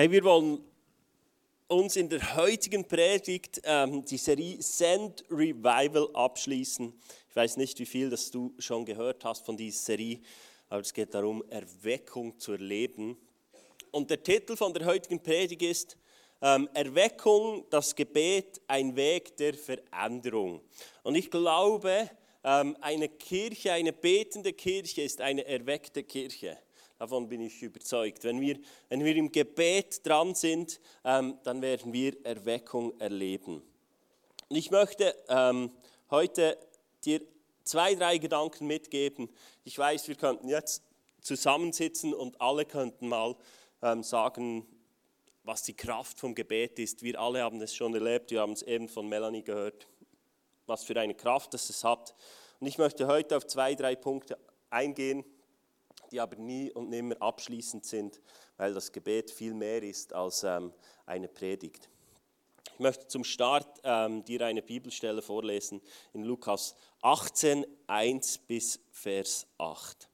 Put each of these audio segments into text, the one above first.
Hey, wir wollen uns in der heutigen Predigt ähm, die Serie Send Revival abschließen. Ich weiß nicht, wie viel das du schon gehört hast von dieser Serie, aber es geht darum, Erweckung zu erleben. Und der Titel von der heutigen Predigt ist ähm, Erweckung, das Gebet, ein Weg der Veränderung. Und ich glaube, ähm, eine Kirche, eine betende Kirche ist eine erweckte Kirche. Davon bin ich überzeugt. Wenn wir, wenn wir im Gebet dran sind, ähm, dann werden wir Erweckung erleben. Und ich möchte ähm, heute dir zwei, drei Gedanken mitgeben. Ich weiß, wir könnten jetzt zusammensitzen und alle könnten mal ähm, sagen, was die Kraft vom Gebet ist. Wir alle haben es schon erlebt, wir haben es eben von Melanie gehört, was für eine Kraft es hat. Und ich möchte heute auf zwei, drei Punkte eingehen die aber nie und nimmer abschließend sind, weil das Gebet viel mehr ist als ähm, eine Predigt. Ich möchte zum Start ähm, dir eine Bibelstelle vorlesen in Lukas 18, 1 bis Vers 8.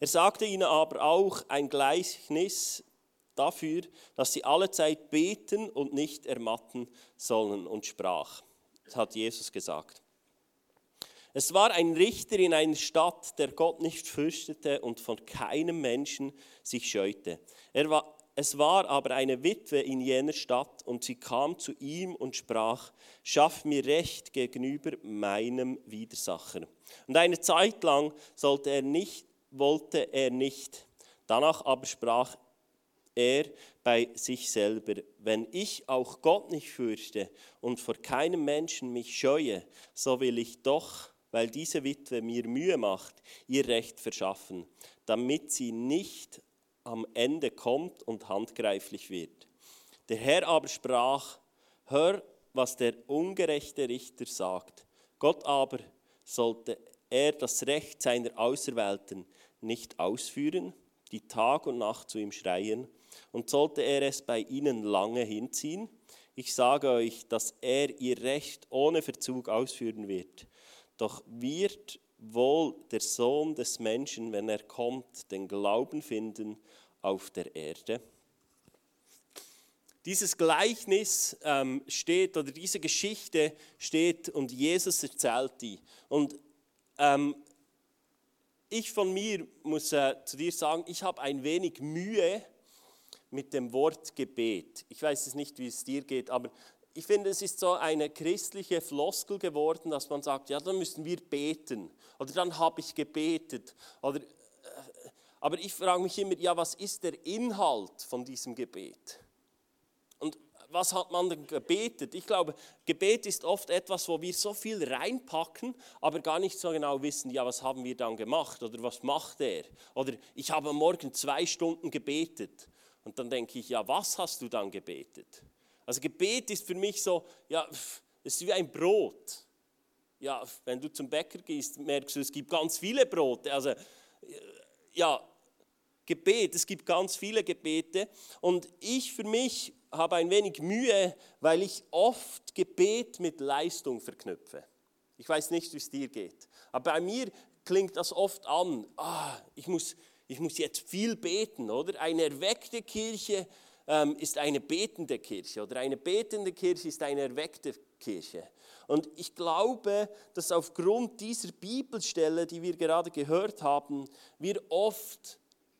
Er sagte ihnen aber auch ein Gleichnis dafür, dass sie alle Zeit beten und nicht ermatten sollen und sprach. Das hat Jesus gesagt. Es war ein Richter in einer Stadt, der Gott nicht fürchtete und von keinem Menschen sich scheute. Er war, es war aber eine Witwe in jener Stadt und sie kam zu ihm und sprach, schaff mir Recht gegenüber meinem Widersacher. Und eine Zeit lang sollte er nicht, wollte er nicht. Danach aber sprach er bei sich selber, wenn ich auch Gott nicht fürchte und vor keinem Menschen mich scheue, so will ich doch weil diese Witwe mir Mühe macht, ihr Recht verschaffen, damit sie nicht am Ende kommt und handgreiflich wird. Der Herr aber sprach, hör, was der ungerechte Richter sagt. Gott aber sollte er das Recht seiner Auserwählten nicht ausführen, die Tag und Nacht zu ihm schreien, und sollte er es bei ihnen lange hinziehen? Ich sage euch, dass er ihr Recht ohne Verzug ausführen wird. Doch wird wohl der Sohn des Menschen, wenn er kommt, den Glauben finden auf der Erde? Dieses Gleichnis ähm, steht oder diese Geschichte steht und Jesus erzählt die. Und ähm, ich von mir muss äh, zu dir sagen, ich habe ein wenig Mühe mit dem Wort Gebet. Ich weiß es nicht, wie es dir geht, aber ich finde, es ist so eine christliche Floskel geworden, dass man sagt, ja, dann müssen wir beten oder dann habe ich gebetet. Oder, äh, aber ich frage mich immer, ja, was ist der Inhalt von diesem Gebet? Und was hat man denn gebetet? Ich glaube, Gebet ist oft etwas, wo wir so viel reinpacken, aber gar nicht so genau wissen, ja, was haben wir dann gemacht oder was macht er? Oder ich habe Morgen zwei Stunden gebetet. Und dann denke ich, ja, was hast du dann gebetet? Also Gebet ist für mich so, ja, es ist wie ein Brot. Ja, wenn du zum Bäcker gehst, merkst du, es gibt ganz viele Brote. Also ja, Gebet, es gibt ganz viele Gebete. Und ich für mich habe ein wenig Mühe, weil ich oft Gebet mit Leistung verknüpfe. Ich weiß nicht, wie es dir geht. Aber bei mir klingt das oft an, ah, ich, muss, ich muss jetzt viel beten, oder? Eine erweckte Kirche ähm, ist eine betende Kirche oder eine betende Kirche ist eine erweckte Kirche. Und ich glaube, dass aufgrund dieser Bibelstelle, die wir gerade gehört haben, wir oft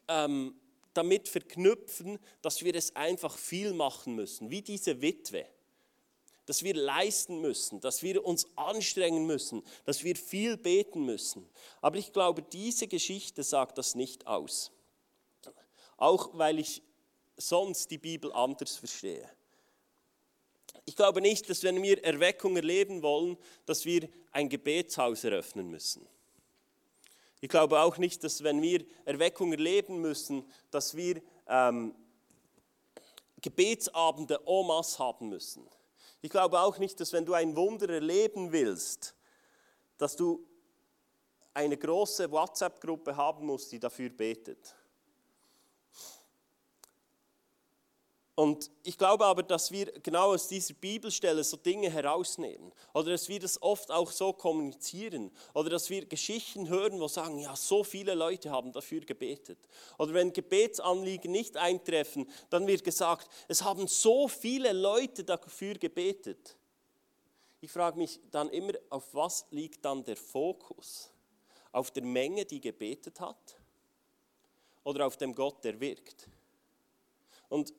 ähm, damit verknüpfen, dass wir es einfach viel machen müssen, wie diese Witwe. Dass wir leisten müssen, dass wir uns anstrengen müssen, dass wir viel beten müssen. Aber ich glaube, diese Geschichte sagt das nicht aus. Auch weil ich sonst die Bibel anders verstehe. Ich glaube nicht, dass wenn wir Erweckung erleben wollen, dass wir ein Gebetshaus eröffnen müssen. Ich glaube auch nicht, dass wenn wir Erweckung erleben müssen, dass wir ähm, Gebetsabende en masse haben müssen. Ich glaube auch nicht, dass wenn du ein Wunder erleben willst, dass du eine große WhatsApp-Gruppe haben musst, die dafür betet. Und ich glaube aber, dass wir genau aus dieser Bibelstelle so Dinge herausnehmen. Oder dass wir das oft auch so kommunizieren. Oder dass wir Geschichten hören, wo sagen, ja, so viele Leute haben dafür gebetet. Oder wenn Gebetsanliegen nicht eintreffen, dann wird gesagt, es haben so viele Leute dafür gebetet. Ich frage mich dann immer, auf was liegt dann der Fokus? Auf der Menge, die gebetet hat? Oder auf dem Gott, der wirkt? Und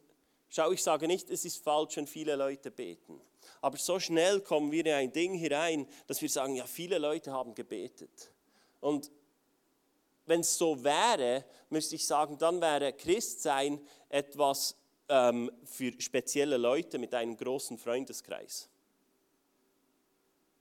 Schau, ich sage nicht, es ist falsch, wenn viele Leute beten. Aber so schnell kommen wir in ein Ding hinein, dass wir sagen, ja, viele Leute haben gebetet. Und wenn es so wäre, müsste ich sagen, dann wäre Christsein etwas ähm, für spezielle Leute mit einem großen Freundeskreis.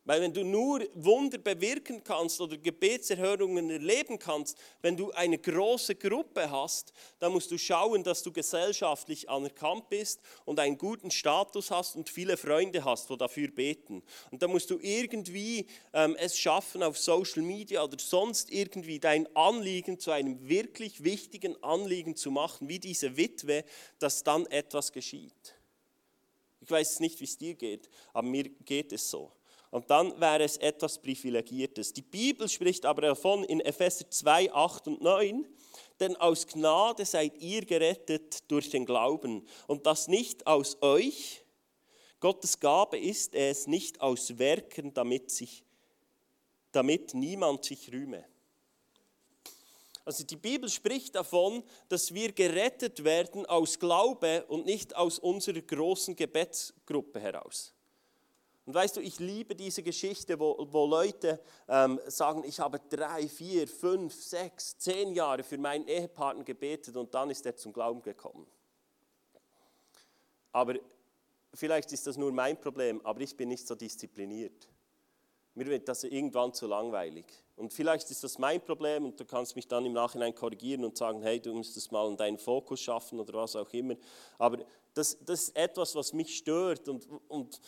Weil wenn du nur Wunder bewirken kannst oder Gebetserhörungen erleben kannst, wenn du eine große Gruppe hast, dann musst du schauen, dass du gesellschaftlich anerkannt bist und einen guten Status hast und viele Freunde hast, die dafür beten. Und dann musst du irgendwie ähm, es schaffen, auf Social Media oder sonst irgendwie dein Anliegen zu einem wirklich wichtigen Anliegen zu machen, wie diese Witwe, dass dann etwas geschieht. Ich weiß nicht, wie es dir geht, aber mir geht es so. Und dann wäre es etwas Privilegiertes. Die Bibel spricht aber davon in Epheser 2, 8 und 9, denn aus Gnade seid ihr gerettet durch den Glauben und das nicht aus euch. Gottes Gabe ist es nicht aus Werken, damit, sich, damit niemand sich rühme. Also die Bibel spricht davon, dass wir gerettet werden aus Glaube und nicht aus unserer großen Gebetsgruppe heraus. Und weißt du, ich liebe diese Geschichte, wo, wo Leute ähm, sagen, ich habe drei, vier, fünf, sechs, zehn Jahre für meinen Ehepartner gebetet und dann ist er zum Glauben gekommen. Aber vielleicht ist das nur mein Problem, aber ich bin nicht so diszipliniert. Mir wird das irgendwann zu langweilig. Und vielleicht ist das mein Problem und du kannst mich dann im Nachhinein korrigieren und sagen, hey, du müsstest mal deinen Fokus schaffen oder was auch immer. Aber das, das ist etwas, was mich stört und, und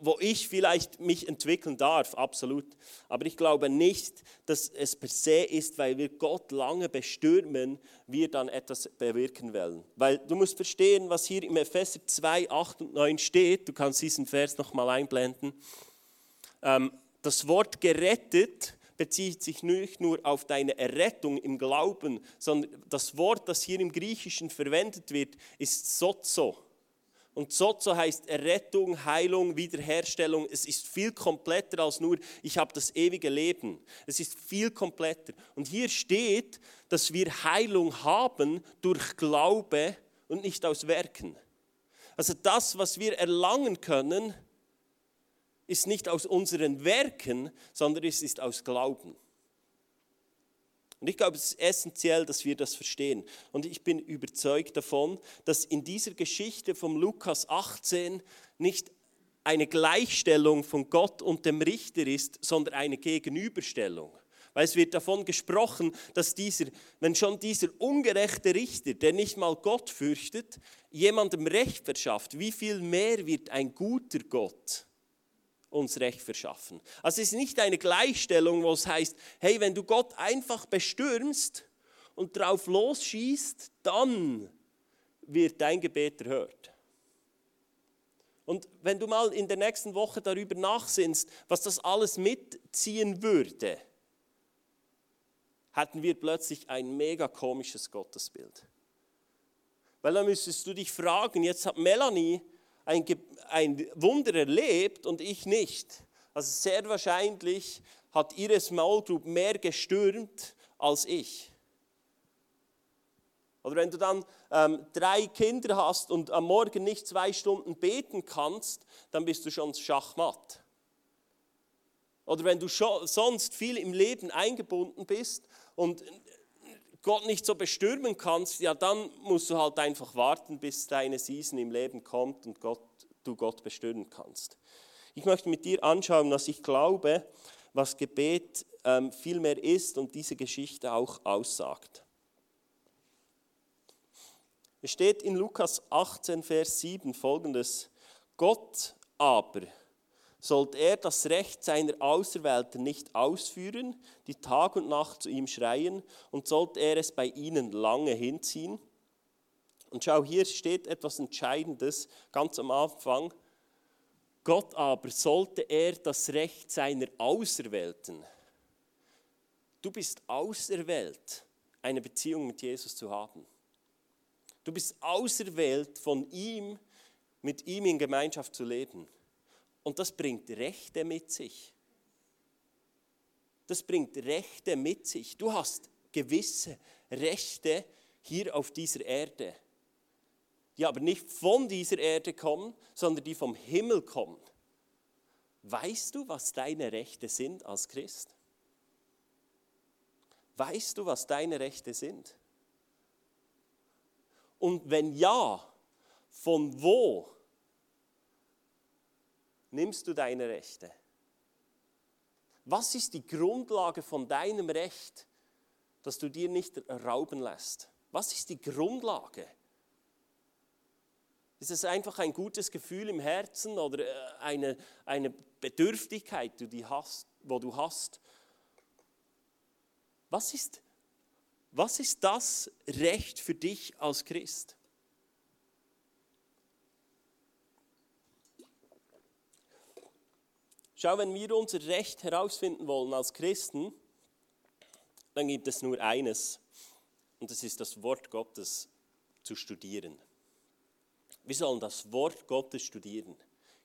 wo ich vielleicht mich entwickeln darf, absolut. Aber ich glaube nicht, dass es per se ist, weil wir Gott lange bestürmen, wir dann etwas bewirken wollen. Weil du musst verstehen, was hier im Epheser 2, 8 und 9 steht. Du kannst diesen Vers nochmal einblenden. Ähm, das Wort gerettet bezieht sich nicht nur auf deine Errettung im Glauben, sondern das Wort, das hier im Griechischen verwendet wird, ist sozo. Und sozo heißt Errettung, Heilung, Wiederherstellung. Es ist viel kompletter als nur, ich habe das ewige Leben. Es ist viel kompletter. Und hier steht, dass wir Heilung haben durch Glaube und nicht aus Werken. Also das, was wir erlangen können, ist nicht aus unseren Werken, sondern es ist aus Glauben. Und ich glaube, es ist essentiell, dass wir das verstehen. Und ich bin überzeugt davon, dass in dieser Geschichte vom Lukas 18 nicht eine Gleichstellung von Gott und dem Richter ist, sondern eine Gegenüberstellung. Weil es wird davon gesprochen, dass dieser, wenn schon dieser ungerechte Richter, der nicht mal Gott fürchtet, jemandem Recht verschafft, wie viel mehr wird ein guter Gott uns Recht verschaffen. Also es ist nicht eine Gleichstellung, wo es heißt, hey, wenn du Gott einfach bestürmst und drauf losschießt, dann wird dein Gebet erhört. Und wenn du mal in der nächsten Woche darüber nachsinnst, was das alles mitziehen würde, hätten wir plötzlich ein mega komisches Gottesbild. Weil dann müsstest du dich fragen, jetzt hat Melanie ein, ein Wunder erlebt und ich nicht. Also sehr wahrscheinlich hat ihre Small mehr gestürmt als ich. Oder wenn du dann ähm, drei Kinder hast und am Morgen nicht zwei Stunden beten kannst, dann bist du schon schachmatt. Oder wenn du sonst viel im Leben eingebunden bist und Gott nicht so bestürmen kannst, ja, dann musst du halt einfach warten, bis deine Season im Leben kommt und Gott, du Gott bestürmen kannst. Ich möchte mit dir anschauen, was ich glaube, was Gebet ähm, viel mehr ist und diese Geschichte auch aussagt. Es steht in Lukas 18, Vers 7 folgendes: Gott aber sollte er das Recht seiner Auserwählten nicht ausführen, die Tag und Nacht zu ihm schreien, und sollte er es bei ihnen lange hinziehen? Und schau, hier steht etwas Entscheidendes ganz am Anfang. Gott aber sollte er das Recht seiner Auserwählten. Du bist auserwählt, eine Beziehung mit Jesus zu haben. Du bist auserwählt, von ihm, mit ihm in Gemeinschaft zu leben. Und das bringt Rechte mit sich. Das bringt Rechte mit sich. Du hast gewisse Rechte hier auf dieser Erde, die aber nicht von dieser Erde kommen, sondern die vom Himmel kommen. Weißt du, was deine Rechte sind als Christ? Weißt du, was deine Rechte sind? Und wenn ja, von wo nimmst du deine Rechte? Was ist die Grundlage von deinem Recht, dass du dir nicht rauben lässt? Was ist die Grundlage? Ist es einfach ein gutes Gefühl im Herzen oder äh, eine, eine Bedürftigkeit, die du hast, wo du hast? Was ist, was ist das Recht für dich als Christ? Schau, wenn wir unser Recht herausfinden wollen als Christen, dann gibt es nur eines, und das ist das Wort Gottes zu studieren. Wir sollen das Wort Gottes studieren.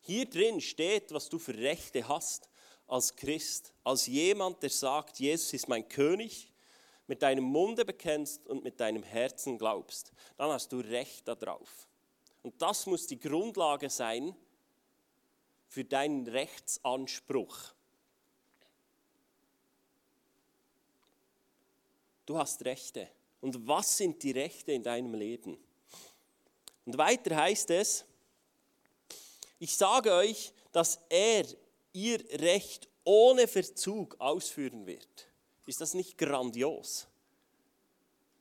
Hier drin steht, was du für Rechte hast als Christ, als jemand, der sagt, Jesus ist mein König, mit deinem Munde bekennst und mit deinem Herzen glaubst, dann hast du Recht darauf. Und das muss die Grundlage sein für deinen Rechtsanspruch. Du hast Rechte. Und was sind die Rechte in deinem Leben? Und weiter heißt es, ich sage euch, dass er ihr Recht ohne Verzug ausführen wird. Ist das nicht grandios?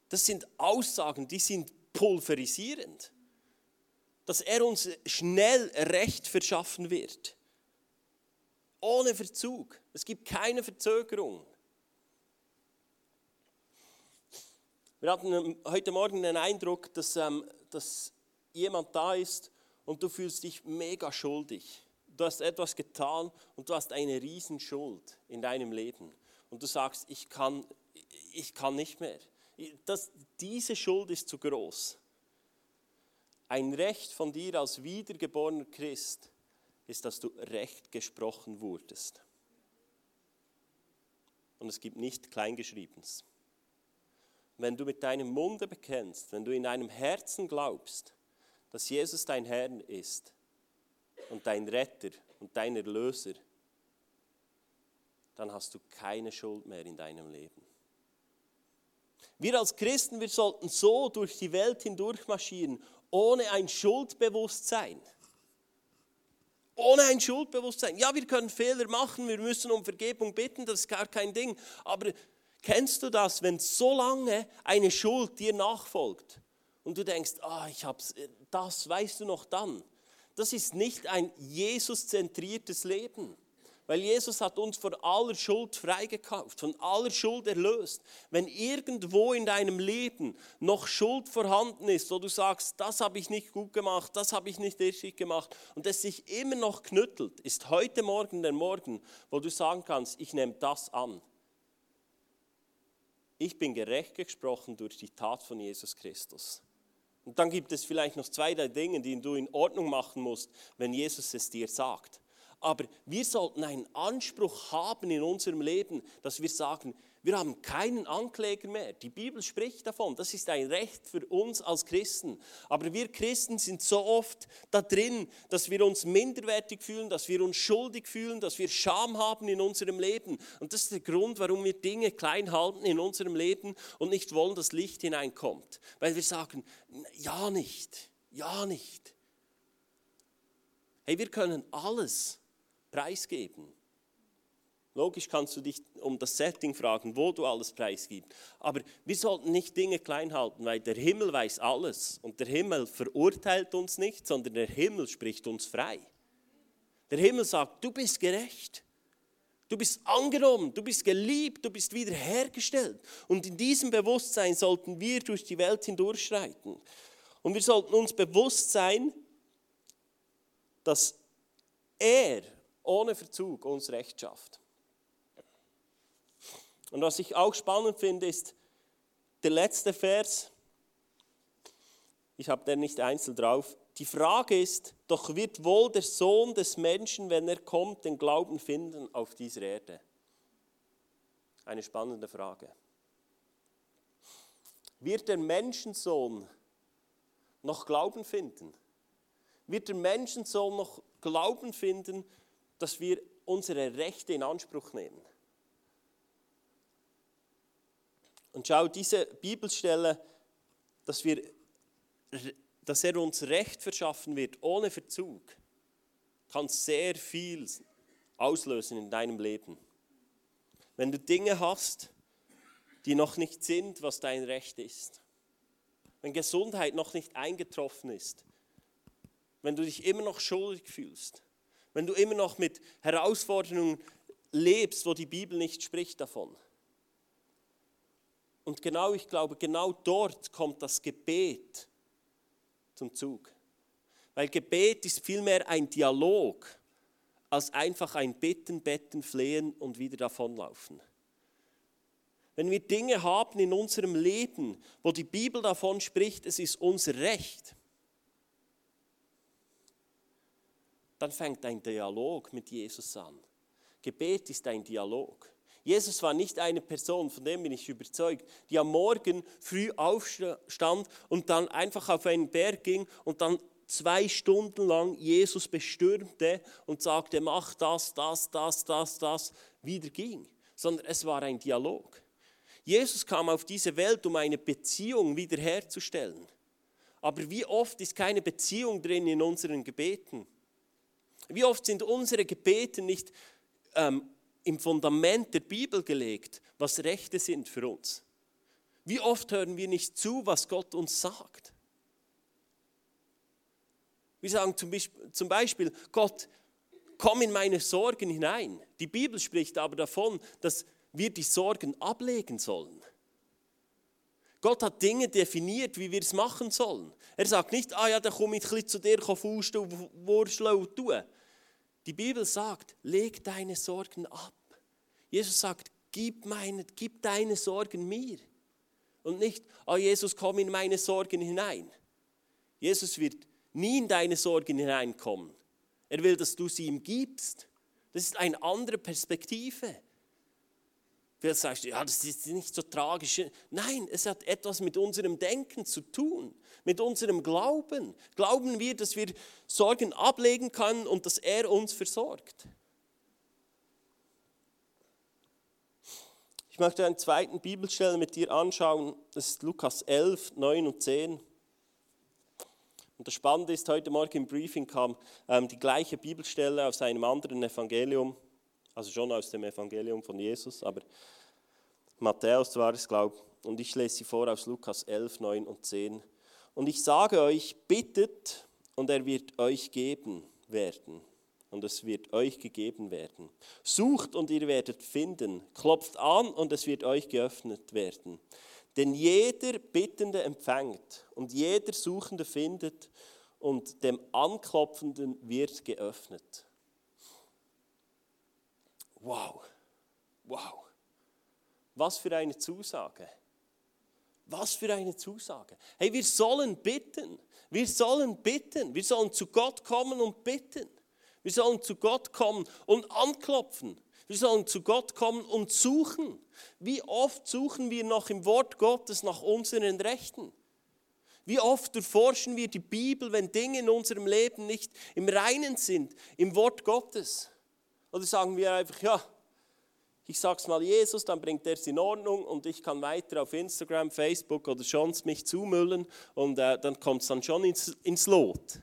Das sind Aussagen, die sind pulverisierend dass er uns schnell Recht verschaffen wird. Ohne Verzug. Es gibt keine Verzögerung. Wir hatten heute Morgen den Eindruck, dass, ähm, dass jemand da ist und du fühlst dich mega schuldig. Du hast etwas getan und du hast eine Riesenschuld in deinem Leben. Und du sagst, ich kann, ich kann nicht mehr. Das, diese Schuld ist zu groß. Ein Recht von dir als wiedergeborener Christ ist, dass du recht gesprochen wurdest. Und es gibt nicht Kleingeschriebenes. Wenn du mit deinem Munde bekennst, wenn du in deinem Herzen glaubst, dass Jesus dein Herr ist und dein Retter und dein Erlöser, dann hast du keine Schuld mehr in deinem Leben. Wir als Christen, wir sollten so durch die Welt hindurch marschieren, ohne ein Schuldbewusstsein. Ohne ein Schuldbewusstsein. Ja, wir können Fehler machen, wir müssen um Vergebung bitten, das ist gar kein Ding. Aber kennst du das, wenn so lange eine Schuld dir nachfolgt und du denkst, ah, ich hab's, das weißt du noch dann. Das ist nicht ein Jesus-zentriertes Leben. Weil Jesus hat uns von aller Schuld freigekauft, von aller Schuld erlöst. Wenn irgendwo in deinem Leben noch Schuld vorhanden ist, wo du sagst, das habe ich nicht gut gemacht, das habe ich nicht richtig gemacht und es sich immer noch knüttelt, ist heute Morgen der Morgen, wo du sagen kannst, ich nehme das an. Ich bin gerecht gesprochen durch die Tat von Jesus Christus. Und dann gibt es vielleicht noch zwei, drei Dinge, die du in Ordnung machen musst, wenn Jesus es dir sagt. Aber wir sollten einen Anspruch haben in unserem Leben, dass wir sagen, wir haben keinen Ankläger mehr. Die Bibel spricht davon. Das ist ein Recht für uns als Christen. Aber wir Christen sind so oft da drin, dass wir uns minderwertig fühlen, dass wir uns schuldig fühlen, dass wir Scham haben in unserem Leben. Und das ist der Grund, warum wir Dinge klein halten in unserem Leben und nicht wollen, dass Licht hineinkommt. Weil wir sagen, ja nicht, ja nicht. Hey, wir können alles preisgeben. Logisch kannst du dich um das Setting fragen, wo du alles preisgibst. Aber wir sollten nicht Dinge klein halten, weil der Himmel weiß alles. Und der Himmel verurteilt uns nicht, sondern der Himmel spricht uns frei. Der Himmel sagt, du bist gerecht. Du bist angenommen, du bist geliebt, du bist wiederhergestellt. Und in diesem Bewusstsein sollten wir durch die Welt hindurchschreiten. Und wir sollten uns bewusst sein, dass er ohne Verzug uns Recht schafft. Und was ich auch spannend finde, ist der letzte Vers. Ich habe den nicht einzeln drauf. Die Frage ist, doch wird wohl der Sohn des Menschen, wenn er kommt, den Glauben finden auf dieser Erde? Eine spannende Frage. Wird der Menschensohn noch Glauben finden? Wird der Menschensohn noch Glauben finden, dass wir unsere Rechte in Anspruch nehmen? Und schau, diese Bibelstelle, dass, wir, dass er uns Recht verschaffen wird, ohne Verzug, kann sehr viel auslösen in deinem Leben. Wenn du Dinge hast, die noch nicht sind, was dein Recht ist. Wenn Gesundheit noch nicht eingetroffen ist. Wenn du dich immer noch schuldig fühlst. Wenn du immer noch mit Herausforderungen lebst, wo die Bibel nicht spricht davon. Und genau, ich glaube, genau dort kommt das Gebet zum Zug. Weil Gebet ist vielmehr ein Dialog als einfach ein Bitten, Betten, Flehen und wieder davonlaufen. Wenn wir Dinge haben in unserem Leben, wo die Bibel davon spricht, es ist unser Recht, dann fängt ein Dialog mit Jesus an. Gebet ist ein Dialog. Jesus war nicht eine Person, von dem bin ich überzeugt, die am Morgen früh aufstand und dann einfach auf einen Berg ging und dann zwei Stunden lang Jesus bestürmte und sagte, mach das, das, das, das, das, wieder ging. Sondern es war ein Dialog. Jesus kam auf diese Welt, um eine Beziehung wiederherzustellen. Aber wie oft ist keine Beziehung drin in unseren Gebeten? Wie oft sind unsere Gebete nicht ähm, im Fundament der Bibel gelegt, was Rechte sind für uns. Wie oft hören wir nicht zu, was Gott uns sagt? Wir sagen zum Beispiel, Gott, komm in meine Sorgen hinein. Die Bibel spricht aber davon, dass wir die Sorgen ablegen sollen. Gott hat Dinge definiert, wie wir es machen sollen. Er sagt nicht, ah ja, dann komme ich ein bisschen zu dir, Fuß und Wurscheln und tun. Die Bibel sagt, leg deine Sorgen ab. Jesus sagt, gib, meine, gib deine Sorgen mir. Und nicht, oh Jesus, komm in meine Sorgen hinein. Jesus wird nie in deine Sorgen hineinkommen. Er will, dass du sie ihm gibst. Das ist eine andere Perspektive. Vielleicht sagst du, ja, das ist nicht so tragisch. Nein, es hat etwas mit unserem Denken zu tun, mit unserem Glauben. Glauben wir, dass wir Sorgen ablegen können und dass er uns versorgt. Ich möchte einen zweiten Bibelstelle mit dir anschauen. Das ist Lukas 11, 9 und 10. Und das Spannende ist, heute Morgen im Briefing kam ähm, die gleiche Bibelstelle aus einem anderen Evangelium, also schon aus dem Evangelium von Jesus, aber Matthäus war es, glaube ich. Und ich lese sie vor aus Lukas 11, 9 und 10. Und ich sage euch, bittet und er wird euch geben werden. Und es wird euch gegeben werden. Sucht und ihr werdet finden. Klopft an und es wird euch geöffnet werden. Denn jeder Bittende empfängt und jeder Suchende findet und dem Anklopfenden wird geöffnet. Wow, wow. Was für eine Zusage. Was für eine Zusage. Hey, wir sollen bitten. Wir sollen bitten. Wir sollen zu Gott kommen und bitten. Wir sollen zu Gott kommen und anklopfen. Wir sollen zu Gott kommen und suchen. Wie oft suchen wir noch im Wort Gottes nach unseren Rechten? Wie oft durchforschen wir die Bibel, wenn Dinge in unserem Leben nicht im Reinen sind, im Wort Gottes? Oder sagen wir einfach, ja, ich sage es mal Jesus, dann bringt er es in Ordnung und ich kann weiter auf Instagram, Facebook oder sonst mich zumüllen und äh, dann kommt es dann schon ins, ins Lot.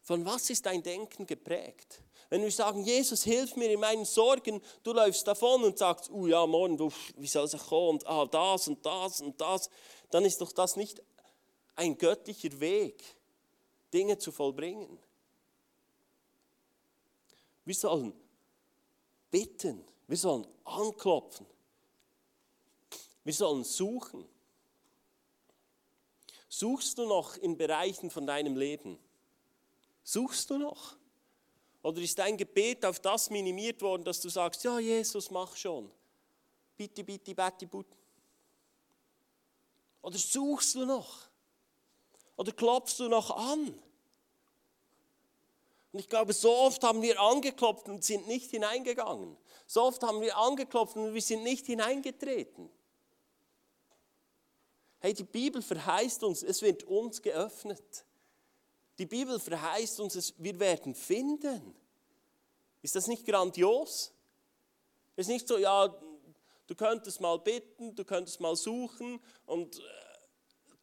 Von was ist dein Denken geprägt? Wenn wir sagen, Jesus, hilf mir in meinen Sorgen, du läufst davon und sagst, oh ja, morgen, wie soll es kommen und ah, das und das und das, dann ist doch das nicht ein göttlicher Weg, Dinge zu vollbringen. Wir sollen bitten, wir sollen anklopfen, wir sollen suchen. Suchst du noch in Bereichen von deinem Leben? Suchst du noch? Oder ist dein Gebet auf das minimiert worden, dass du sagst, ja Jesus, mach schon. Bitte, bitte, bitte, bitte. Oder suchst du noch? Oder klopfst du noch an? Und ich glaube, so oft haben wir angeklopft und sind nicht hineingegangen. So oft haben wir angeklopft und wir sind nicht hineingetreten. Hey, die Bibel verheißt uns, es wird uns geöffnet. Die Bibel verheißt uns, wir werden finden. Ist das nicht grandios? Ist nicht so, ja, du könntest mal bitten, du könntest mal suchen und äh,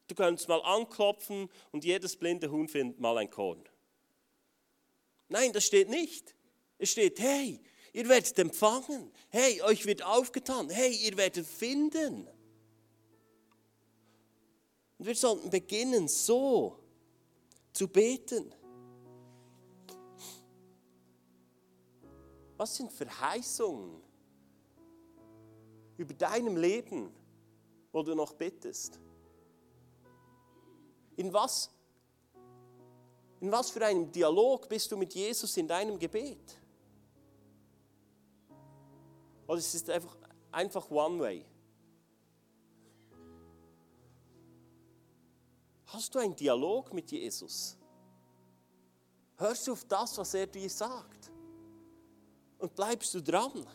du könntest mal anklopfen und jedes blinde Huhn findet mal ein Korn. Nein, das steht nicht. Es steht, hey, ihr werdet empfangen. Hey, euch wird aufgetan. Hey, ihr werdet finden. Und wir sollten beginnen, so zu beten. Was sind Verheißungen über deinem Leben, wo du noch bittest? In was in was für einem Dialog bist du mit Jesus in deinem Gebet? Oder es ist einfach, einfach One-Way? Hast du einen Dialog mit Jesus? Hörst du auf das, was er dir sagt? Und bleibst du dran?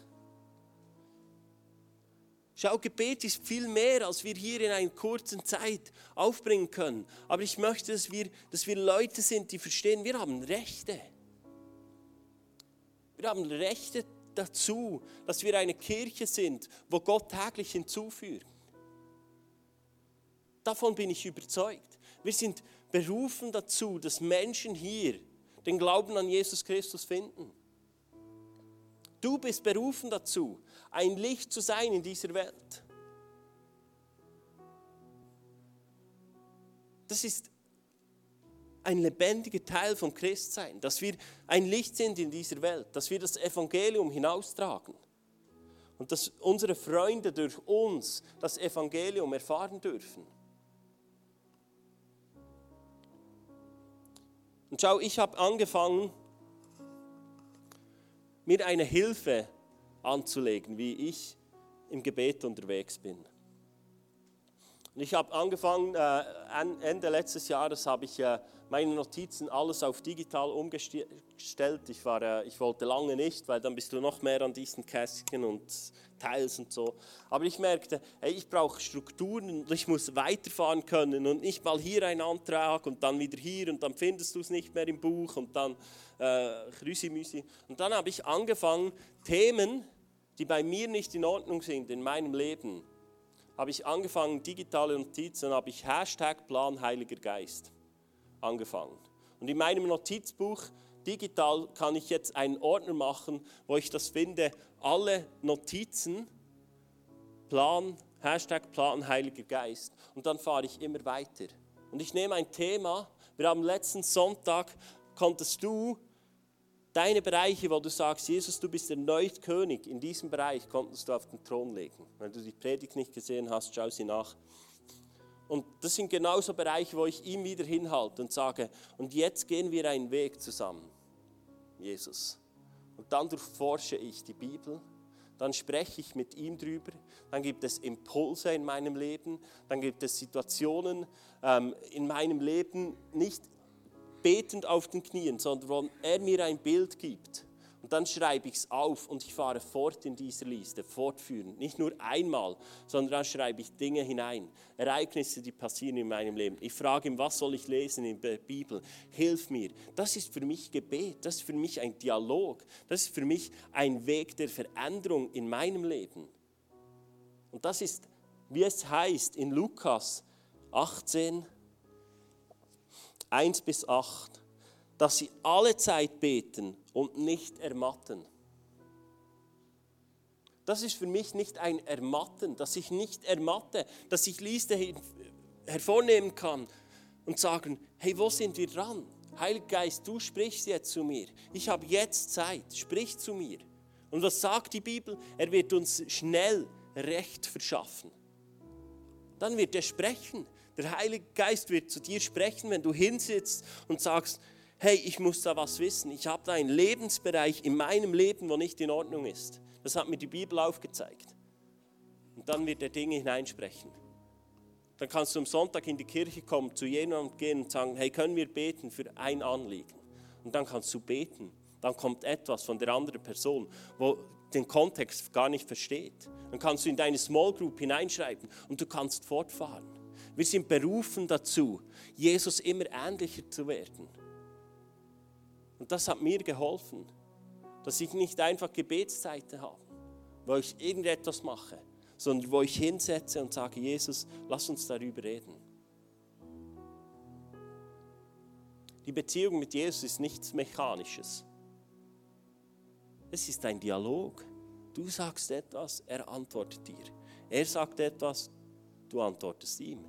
Schau, Gebet ist viel mehr, als wir hier in einer kurzen Zeit aufbringen können. Aber ich möchte, dass wir, dass wir Leute sind, die verstehen, wir haben Rechte. Wir haben Rechte dazu, dass wir eine Kirche sind, wo Gott täglich hinzufügt. Davon bin ich überzeugt. Wir sind berufen dazu, dass Menschen hier den Glauben an Jesus Christus finden. Du bist berufen dazu, ein Licht zu sein in dieser Welt. Das ist ein lebendiger Teil vom Christsein, dass wir ein Licht sind in dieser Welt, dass wir das Evangelium hinaustragen und dass unsere Freunde durch uns das Evangelium erfahren dürfen. Und schau, ich habe angefangen, mir eine Hilfe anzulegen, wie ich im Gebet unterwegs bin. Und ich habe angefangen, äh, Ende letztes Jahres habe ich äh, meine Notizen alles auf digital umgestellt. Ich, war, äh, ich wollte lange nicht, weil dann bist du noch mehr an diesen Kästchen und Teils und so. Aber ich merkte, hey, ich brauche Strukturen und ich muss weiterfahren können und nicht mal hier ein Antrag und dann wieder hier und dann findest du es nicht mehr im Buch und dann äh, Krüsimüsi. Und dann habe ich angefangen, Themen, die bei mir nicht in Ordnung sind in meinem Leben, habe ich angefangen, digitale Notizen, habe ich Hashtag Plan Heiliger Geist angefangen. Und in meinem Notizbuch digital kann ich jetzt einen Ordner machen, wo ich das finde, alle Notizen, Plan, Hashtag Plan Heiliger Geist. Und dann fahre ich immer weiter. Und ich nehme ein Thema. Wir haben letzten Sonntag, konntest du deine Bereiche, wo du sagst, Jesus, du bist erneut König, in diesem Bereich konntest du auf den Thron legen. Wenn du die Predigt nicht gesehen hast, schau sie nach. Und das sind genauso Bereiche, wo ich ihm wieder hinhalte und sage, und jetzt gehen wir einen Weg zusammen, Jesus. Und dann durchforsche ich die Bibel, dann spreche ich mit ihm drüber, dann gibt es Impulse in meinem Leben, dann gibt es Situationen ähm, in meinem Leben, nicht betend auf den Knien, sondern wo er mir ein Bild gibt. Und dann schreibe ich es auf und ich fahre fort in dieser Liste, fortführend. Nicht nur einmal, sondern dann schreibe ich Dinge hinein, Ereignisse, die passieren in meinem Leben. Ich frage ihn, was soll ich lesen in der Bibel? Hilf mir. Das ist für mich Gebet, das ist für mich ein Dialog, das ist für mich ein Weg der Veränderung in meinem Leben. Und das ist, wie es heißt in Lukas 18, 1 bis 8, dass sie alle Zeit beten und nicht ermatten. Das ist für mich nicht ein Ermatten, dass ich nicht ermatte, dass ich Liste hervornehmen kann und sagen, hey, wo sind wir dran? Heiliger Geist, du sprichst jetzt zu mir. Ich habe jetzt Zeit, sprich zu mir. Und was sagt die Bibel? Er wird uns schnell Recht verschaffen. Dann wird er sprechen Der Heilige Geist wird zu dir sprechen, wenn du hinsitzt und sagst, hey, ich muss da was wissen. Ich habe da einen Lebensbereich in meinem Leben, wo nicht in Ordnung ist. Das hat mir die Bibel aufgezeigt. Und dann wird er Dinge hineinsprechen. Dann kannst du am Sonntag in die Kirche kommen, zu jemandem gehen und sagen, hey, können wir beten für ein Anliegen? Und dann kannst du beten. Dann kommt etwas von der anderen Person, wo den Kontext gar nicht versteht. Dann kannst du in deine Small Group hineinschreiben und du kannst fortfahren. Wir sind berufen dazu, Jesus immer ähnlicher zu werden. Und das hat mir geholfen, dass ich nicht einfach Gebetszeiten habe, wo ich irgendetwas mache, sondern wo ich hinsetze und sage, Jesus, lass uns darüber reden. Die Beziehung mit Jesus ist nichts Mechanisches. Es ist ein Dialog. Du sagst etwas, er antwortet dir. Er sagt etwas, du antwortest ihm.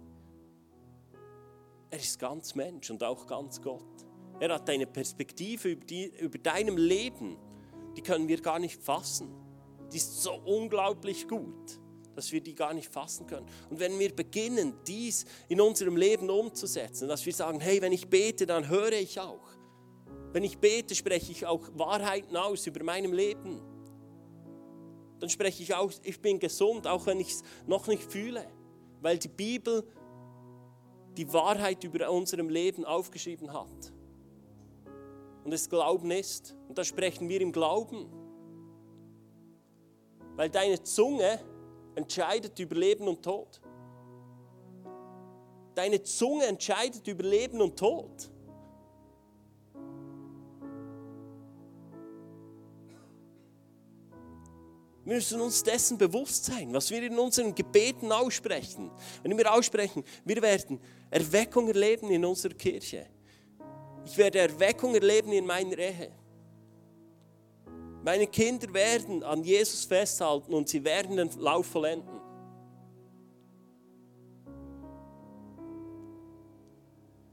Er ist ganz Mensch und auch ganz Gott. Er hat eine Perspektive über, die, über deinem Leben, die können wir gar nicht fassen. Die ist so unglaublich gut, dass wir die gar nicht fassen können. Und wenn wir beginnen, dies in unserem Leben umzusetzen, dass wir sagen, hey, wenn ich bete, dann höre ich auch. Wenn ich bete, spreche ich auch Wahrheiten aus über meinem Leben. Dann spreche ich aus, ich bin gesund, auch wenn ich es noch nicht fühle. Weil die Bibel die Wahrheit über unserem Leben aufgeschrieben hat. Und es Glauben ist. Und da sprechen wir im Glauben. Weil deine Zunge entscheidet über Leben und Tod. Deine Zunge entscheidet über Leben und Tod. Wir müssen uns dessen bewusst sein, was wir in unseren Gebeten aussprechen. Wenn wir aussprechen, wir werden Erweckung erleben in unserer Kirche. Ich werde Erweckung erleben in meiner Ehe. Meine Kinder werden an Jesus festhalten und sie werden den Lauf vollenden.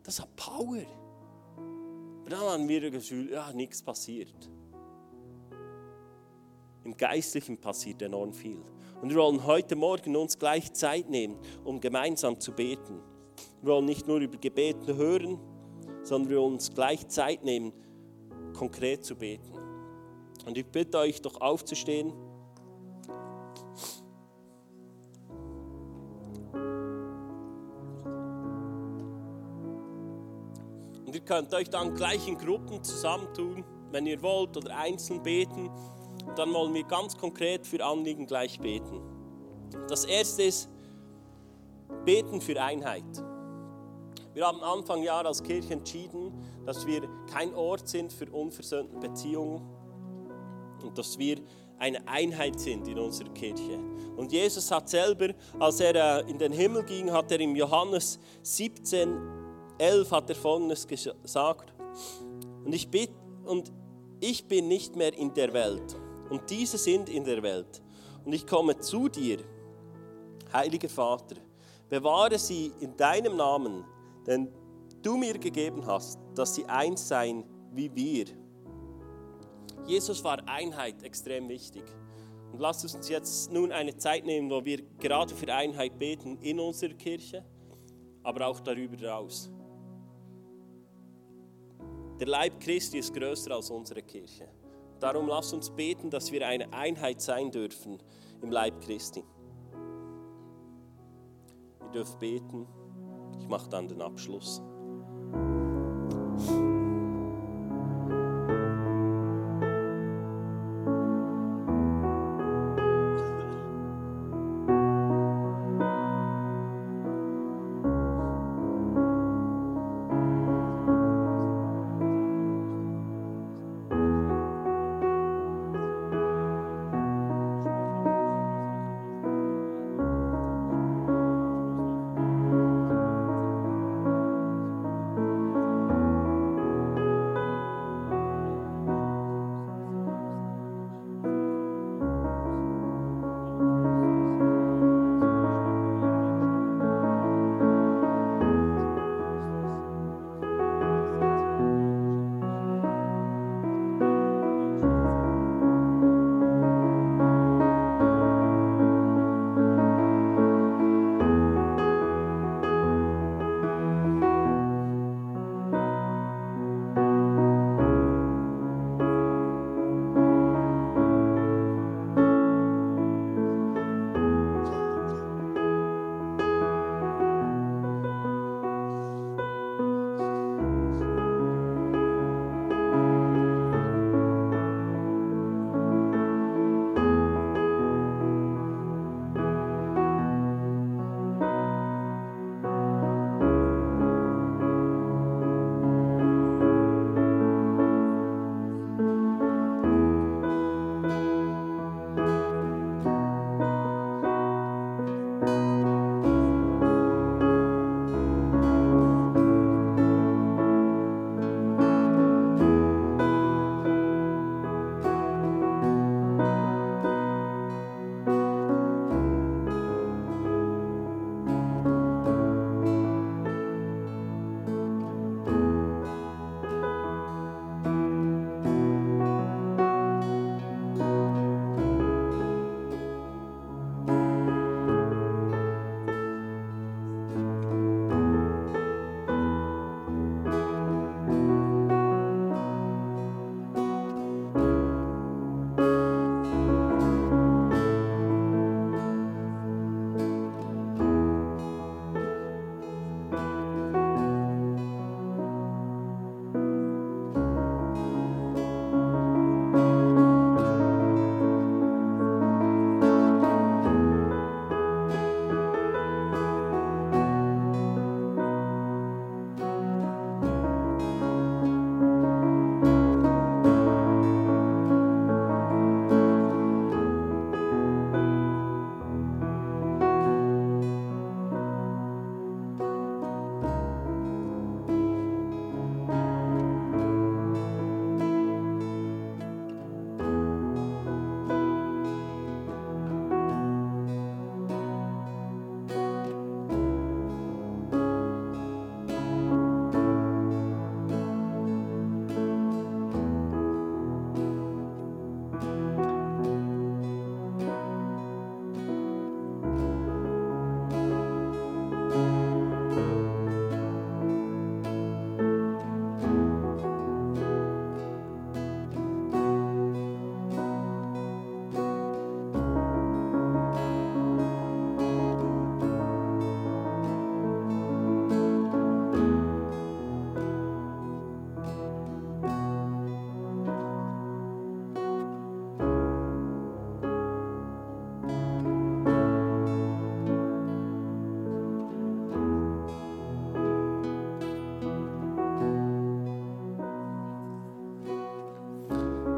Das hat Power. Aber dann haben wir das Gefühl, ja, nichts passiert. Im Geistlichen passiert enorm viel. Und wir wollen heute Morgen uns gleich Zeit nehmen, um gemeinsam zu beten. Wir wollen nicht nur über Gebeten hören, sondern wir uns gleich Zeit nehmen, konkret zu beten. Und ich bitte euch doch aufzustehen. Und ihr könnt euch dann gleich in Gruppen zusammentun, wenn ihr wollt, oder einzeln beten dann wollen wir ganz konkret für Anliegen gleich beten. Das erste ist Beten für Einheit. Wir haben Anfang Jahr als Kirche entschieden, dass wir kein Ort sind für unversöhnte Beziehungen und dass wir eine Einheit sind in unserer Kirche. Und Jesus hat selber, als er äh, in den Himmel ging, hat er im Johannes 17, 11 hat er Folgendes gesagt. Und ich, bitte, und ich bin nicht mehr in der Welt, und diese sind in der Welt. Und ich komme zu dir, heiliger Vater, bewahre sie in deinem Namen, denn du mir gegeben hast, dass sie eins seien wie wir. Jesus war Einheit extrem wichtig. Und lasst uns jetzt nun eine Zeit nehmen, wo wir gerade für Einheit beten in unserer Kirche, aber auch darüber hinaus. Der Leib Christi ist größer als unsere Kirche. Darum lass uns beten, dass wir eine Einheit sein dürfen im Leib Christi. Ihr dürft beten. Ich mache dann den Abschluss.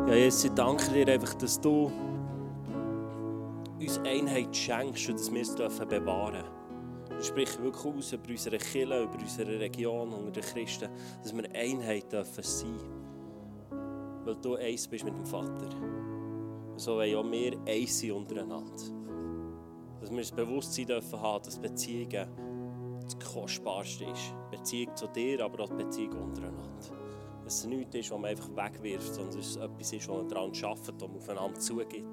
Ja, Jesus, ich danke dir einfach, dass du uns Einheit schenkst und dass wir es bewahren dürfen. Ich spreche wirklich aus über unsere Kirche, über unsere Region, unter den Christen, dass wir Einheit dürfen sein Weil du eins bist mit dem Vater. So wollen auch wir eins sein untereinander. Dass wir das Bewusstsein dürfen haben, dass Beziehungen das Kostbarste ist. Beziehung zu dir, aber auch Beziehung untereinander. Es nichts ist, was man einfach wegwirft, sondern es etwas ist, wo man daran arbeitet, wo man aufeinander zugeht,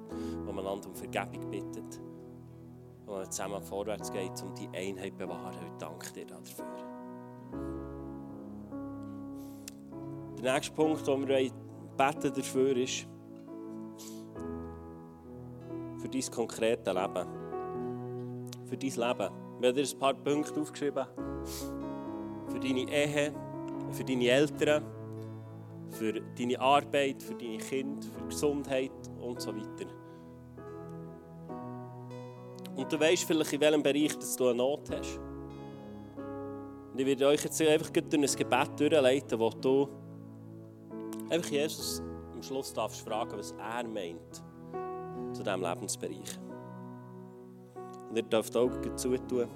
wo man einander um Vergebung bittet, wo man zusammen vorwärts geht, um die Einheit zu bewahren. Ich danke dir dafür. Der nächste Punkt, den wir beten dafür ist, für dein konkrete Leben. Für dein Leben. Wir haben dir ein paar Punkte aufgeschrieben. Für deine Ehe, für deine Eltern, für deine Arbeit, für deine Kinder, für Gesundheit und so weiter. Und du weißt vielleicht, in welchem Bereich dass du eine Not hast. Und ich werde euch jetzt einfach durch ein Gebet durchleiten, wo du einfach Jesus am Schluss darfst fragen, was er meint zu diesem Lebensbereich. Und ihr dürft die Augen zutun.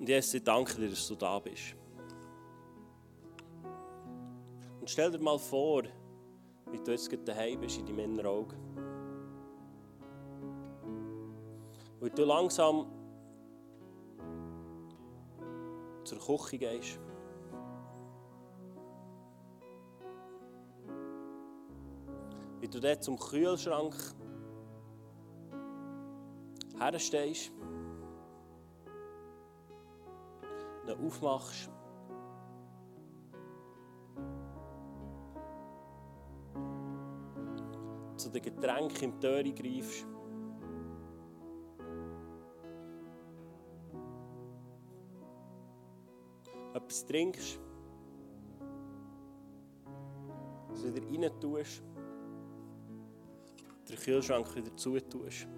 Und Jesus, ich danke dir, dass du da bist. Und stell dir mal vor, wie du jetzt daheim bist in deinem inneren Auge. Wie du langsam zur Küche gehst. Wie du dort zum Kühlschrank herstehst. Aufmachst. Zu den Getränken im Töri greifst. Etwas trinkst. Es wieder rein tust. Den Kühlschrank wieder zutust.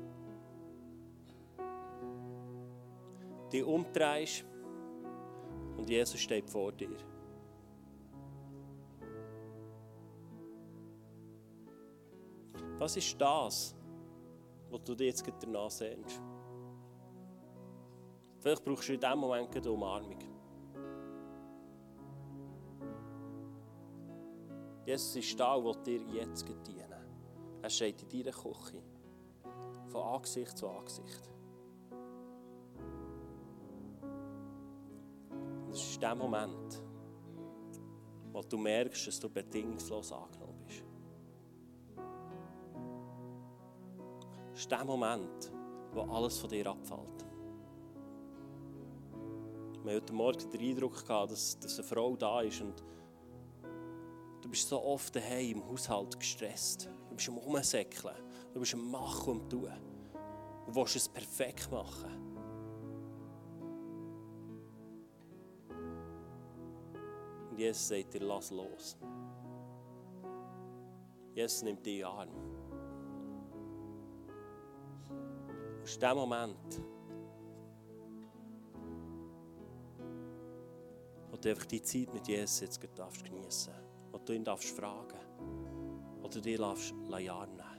Dich umdrehst. Und Jesus steht vor dir. Was ist das, was du dir jetzt danach sehnst? Vielleicht brauchst du in diesem Moment eine Umarmung. Jesus ist da und will dir jetzt dienen. Er steht in deiner Küche. Von Angesicht zu Angesicht. Das ist der Moment, wo du merkst, dass du bedingungslos angenommen bist. Das ist der Moment, wo alles von dir abfällt. Wir hatten heute Morgen den Eindruck, gehabt, dass, dass eine Frau da ist und du bist so oft daheim im Haushalt gestresst. Du bist am Umsäckeln, du bist am Machen und Tun. Du willst es perfekt machen. Jesus sagt dir, lass los. Jesus nimmt dich in Arm. Das ist der Moment, wo du einfach die Zeit mit Jesus jetzt geniessen darfst, wo du ihn darfst fragen wo du dir darfst, Arm nehmen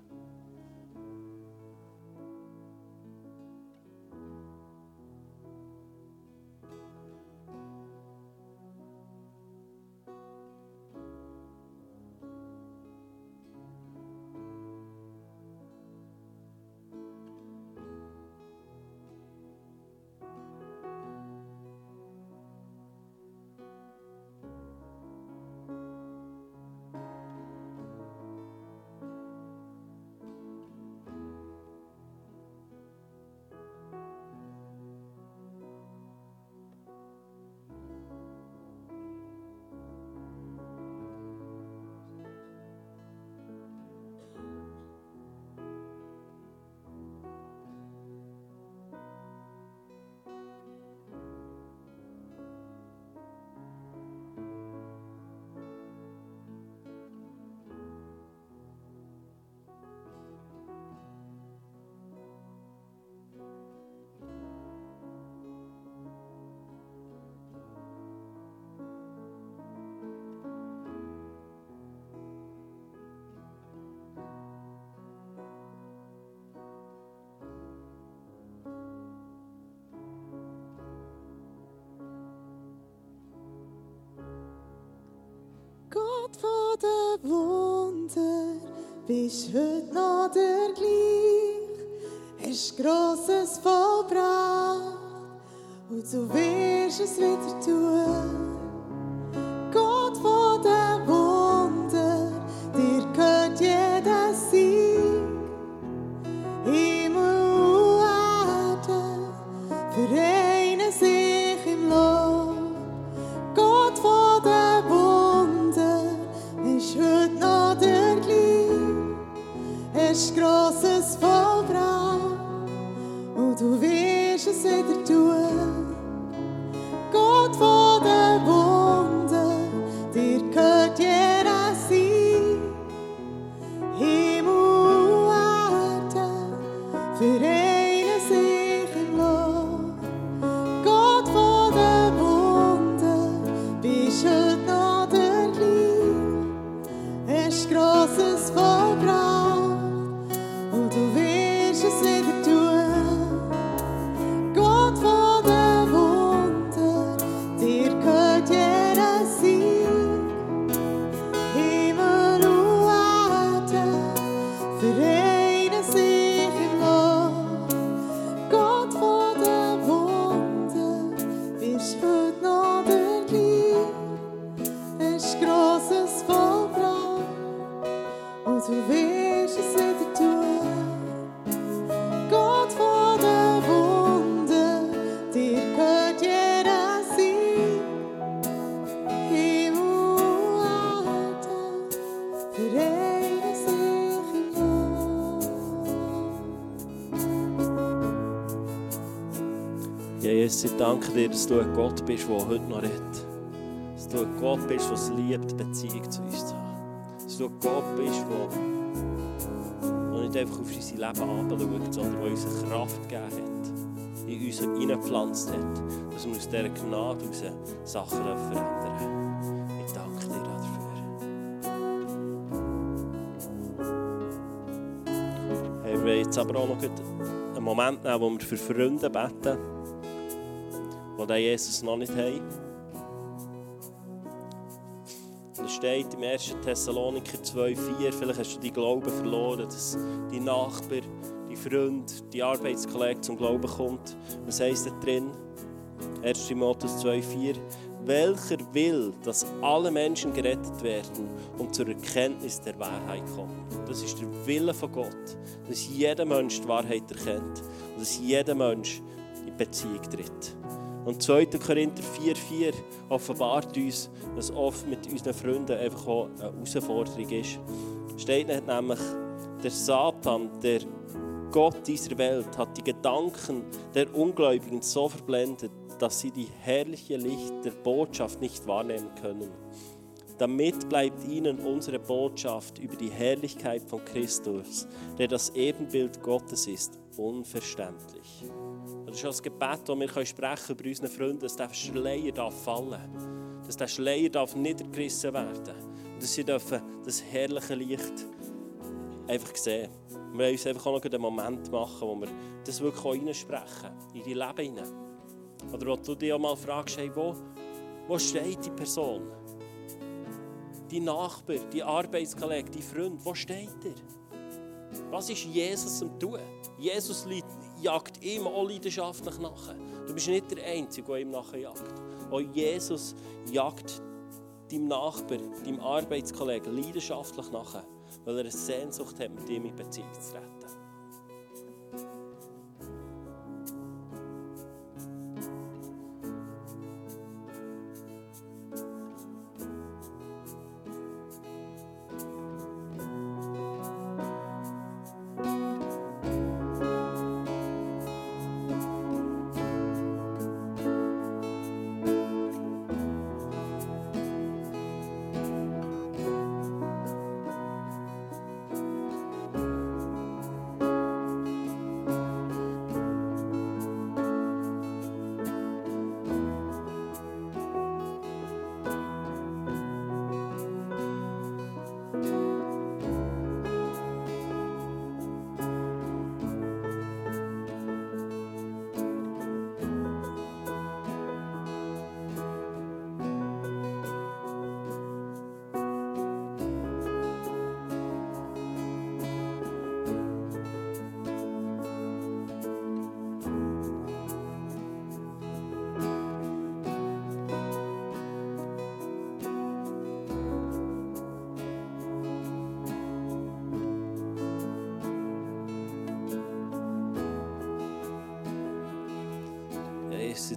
der Wunder, bist heute noch der gleich. Hast Grosses vollbracht und du wirst es wieder tun. Gott von der Wunder, dir gehört jeder Sieg. Himmel und Erde vereinen Jesus, ich danke dir, dass du ein Gott bist, der heute noch redet. Dass du ein Gott bist, der es liebt, Beziehung zu uns zu haben. Dass du ein Gott bist, der, nicht einfach auf unser Leben herabschaut, sondern der uns Kraft gegeben hat, in uns hineingepflanzt hat, dass wir aus dieser Gnade heraus Sachen verändern wollen jetzt aber auch noch einen Moment nehmen, wo wir für Freunde beten, die den Jesus noch nicht haben. Es steht im 1. Thessaloniker 2,4, vielleicht hast du die Glauben verloren, dass dein Nachbar, dein Freund, die Arbeitskollege zum Glauben kommt. Was heisst da drin? 1. Timotheus 2,4 Welcher will, dass alle Menschen gerettet werden und zur Erkenntnis der Wahrheit kommen? Das ist der Wille von Gott, dass jeder Mensch die Wahrheit erkennt und dass jeder Mensch in Beziehung tritt. Und 2. Korinther 4,4 offenbart uns, dass oft mit unseren Freunden einfach auch eine Herausforderung ist. Steht nicht nämlich, der Satan, der Gott dieser Welt, hat die Gedanken der Ungläubigen so verblendet, dass sie die herrliche Licht der Botschaft nicht wahrnehmen können. Damit bleibt ihnen unsere Botschaft über die Herrlichkeit von Christus, der das Ebenbild Gottes ist, unverständlich. Das ist das Gebet, das wir sprechen über unsere Freunde, dass der Schleier darf fallen dass der Schleier darf niedergerissen werden und dass sie dürfen das herrliche Licht einfach sehen. Wir wollen uns einfach auch noch einen Moment machen, wo wir das wirklich auch reinsprechen, in die Leben hinein. Oder wo du dich auch mal fragst, hey, wo, wo steht die Person? Die Nachbar, die Arbeitskollege, die Freund, wo steht er? Was ist Jesus am tun? Jesus jagt ihm auch leidenschaftlich nach. Du bist nicht der Einzige, der ihm nachjagt. Auch Jesus jagt deinem Nachbar, deinem Arbeitskollegen leidenschaftlich nach, weil er eine Sehnsucht hat, mit ihm in Beziehung zu treten.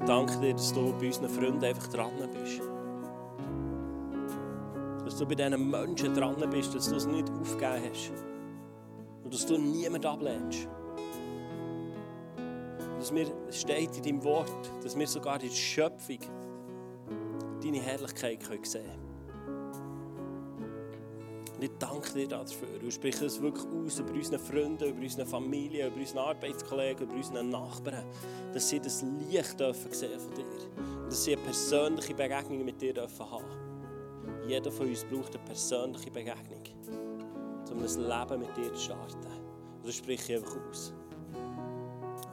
Danke dir, dass du bei unseren Freunden einfach dran bist. Dass du bei diesen Menschen dran bist, dass du es nicht aufgegeben hast. Und dass du niemanden ablehnst. Dass mir steht in deinem Wort, dass wir sogar in der Schöpfung deine Herrlichkeit sehen können. Und ich danke dir dafür. Du sprichst es wirklich aus über unsere Freunde, über unsere Familie, über unsere Arbeitskollegen, über unsere Nachbarn, dass sie das Licht dürfen sehen von dir. Und dass sie eine persönliche Begegnung mit dir dürfen haben. Jeder von uns braucht eine persönliche Begegnung, um ein Leben mit dir zu starten. Und das spreche ich einfach aus.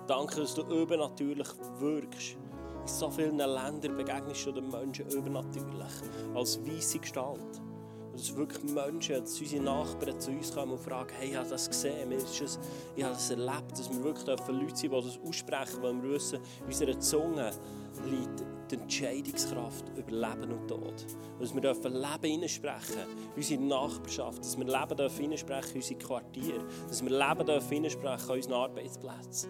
Danke, dass du übernatürlich wirkst. In so vielen Ländern begegnest du den Menschen übernatürlich, als weisse Gestalt. Dass wirklich Menschen, dass unsere Nachbarn zu uns kommen und fragen, hey, ich habe das gesehen, ich habe das erlebt, dass wir wirklich Leute sind, die das aussprechen, weil wir wissen, in unserer Zunge liegt die Entscheidungskraft über Leben und Tod. Dass wir dürfen Leben hineinsprechen, unsere Nachbarschaft, dass wir Leben dürfen unsere Quartiere, dass wir Leben dürfen hineinsprechen an unseren Arbeitsplätzen.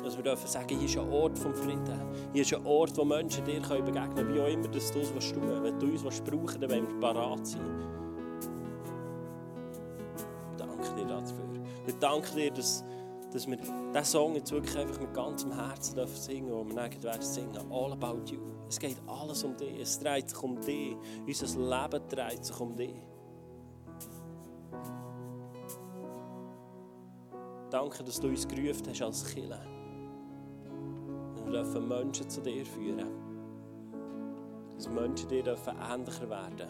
Dass wir dürfen sagen, hier ist ein Ort vom Frieden. Hier ist ein Ort, wo Menschen dir begegnen können, wie auch immer dass du es tun. Wenn du uns brauchen dann wollen wir parat sein. Dafür. Ich danke dir, dass, dass wir diesen Song jetzt wirklich einfach mit ganzem Herzen dürfen singen dürfen, wo wir werden singen. All about you. Es geht alles um dich. Es dreht sich um dich. Unser Leben dreht sich um dich. Danke, dass du uns gerufen hast als Killer. Wir dürfen Menschen zu dir führen. Dass Menschen dir dürfen ähnlicher werden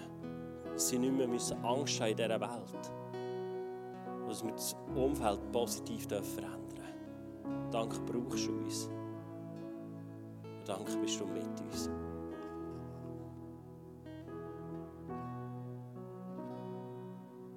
Dass sie nicht mehr Angst haben in dieser Welt. Dass wir das Umfeld positiv verändern dürfen. Danke, brauchst du uns. Danke, bist du mit uns.